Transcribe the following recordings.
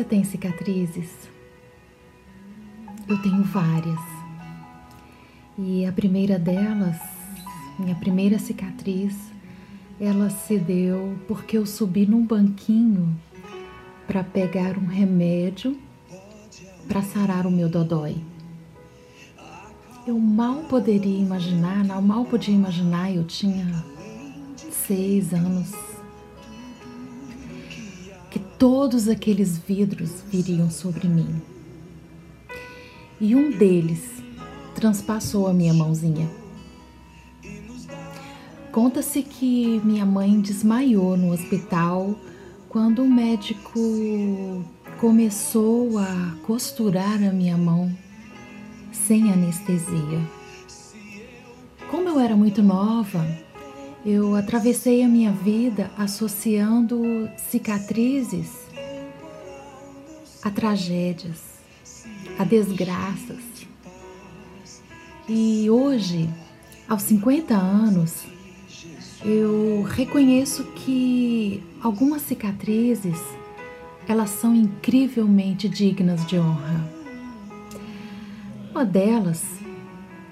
Você tem cicatrizes? Eu tenho várias. E a primeira delas, minha primeira cicatriz, ela se deu porque eu subi num banquinho para pegar um remédio para sarar o meu dodói. Eu mal poderia imaginar, mal podia imaginar, eu tinha seis anos, todos aqueles vidros viriam sobre mim. E um deles transpassou a minha mãozinha. Conta-se que minha mãe desmaiou no hospital quando o médico começou a costurar a minha mão sem anestesia. Como eu era muito nova, eu atravessei a minha vida associando cicatrizes a tragédias, a desgraças. E hoje, aos 50 anos, eu reconheço que algumas cicatrizes elas são incrivelmente dignas de honra. Uma delas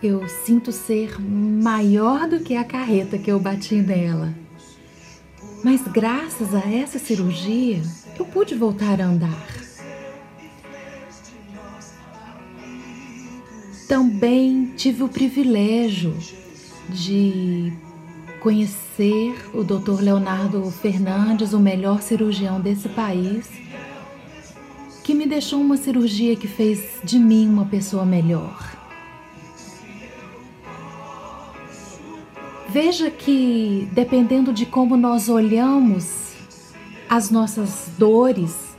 eu sinto ser maior do que a carreta que eu bati nela. Mas graças a essa cirurgia, eu pude voltar a andar. Também tive o privilégio de conhecer o Dr. Leonardo Fernandes, o melhor cirurgião desse país, que me deixou uma cirurgia que fez de mim uma pessoa melhor. Veja que, dependendo de como nós olhamos as nossas dores,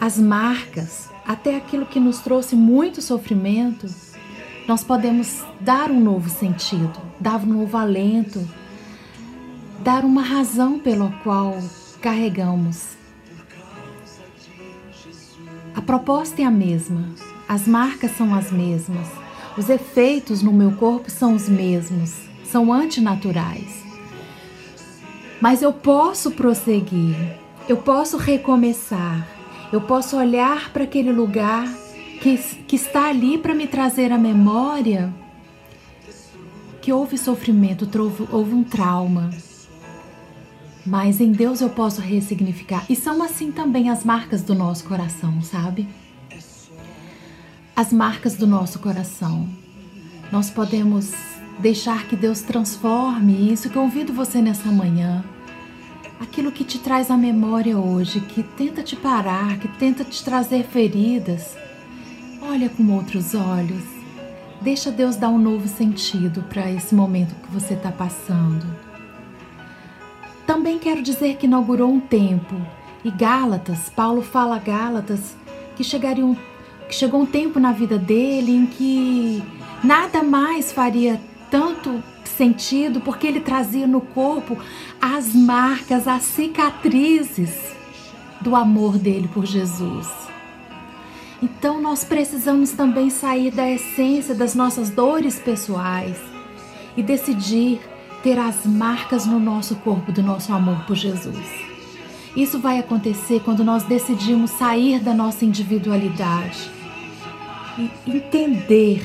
as marcas, até aquilo que nos trouxe muito sofrimento, nós podemos dar um novo sentido, dar um novo alento, dar uma razão pela qual carregamos. A proposta é a mesma, as marcas são as mesmas, os efeitos no meu corpo são os mesmos são antinaturais. Mas eu posso prosseguir, eu posso recomeçar, eu posso olhar para aquele lugar que, que está ali para me trazer a memória que houve sofrimento, houve um trauma. Mas em Deus eu posso ressignificar. E são assim também as marcas do nosso coração, sabe? As marcas do nosso coração. Nós podemos deixar que Deus transforme isso convido você nessa manhã. Aquilo que te traz à memória hoje, que tenta te parar, que tenta te trazer feridas. Olha com outros olhos. Deixa Deus dar um novo sentido para esse momento que você está passando. Também quero dizer que inaugurou um tempo. E Gálatas, Paulo fala a Gálatas que chegaria um, que chegou um tempo na vida dele em que nada mais faria tanto sentido porque ele trazia no corpo as marcas, as cicatrizes do amor dele por Jesus. Então nós precisamos também sair da essência das nossas dores pessoais e decidir ter as marcas no nosso corpo do nosso amor por Jesus. Isso vai acontecer quando nós decidimos sair da nossa individualidade e entender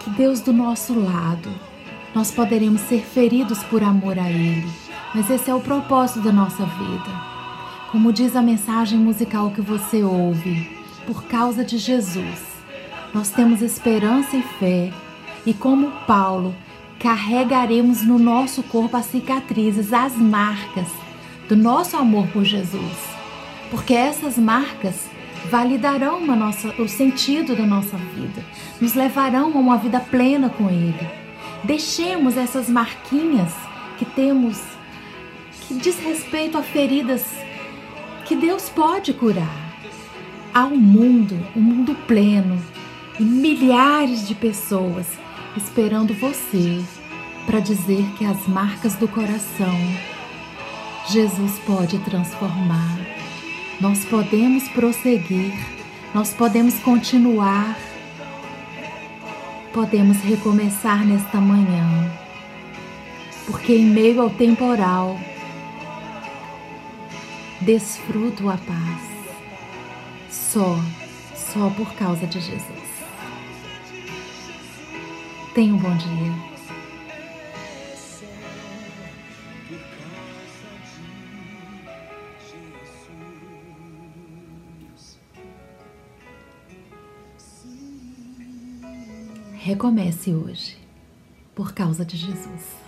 que Deus do nosso lado, nós poderemos ser feridos por amor a Ele, mas esse é o propósito da nossa vida. Como diz a mensagem musical que você ouve, por causa de Jesus, nós temos esperança e fé, e como Paulo, carregaremos no nosso corpo as cicatrizes, as marcas do nosso amor por Jesus, porque essas marcas validarão nossa, o sentido da nossa vida, nos levarão a uma vida plena com Ele. Deixemos essas marquinhas que temos que diz respeito a feridas que Deus pode curar. Há um mundo, um mundo pleno e milhares de pessoas esperando você para dizer que as marcas do coração Jesus pode transformar nós podemos prosseguir, nós podemos continuar, podemos recomeçar nesta manhã, porque em meio ao temporal, desfruto a paz. Só, só por causa de Jesus. Tenha um bom dia. Recomece hoje, por causa de Jesus.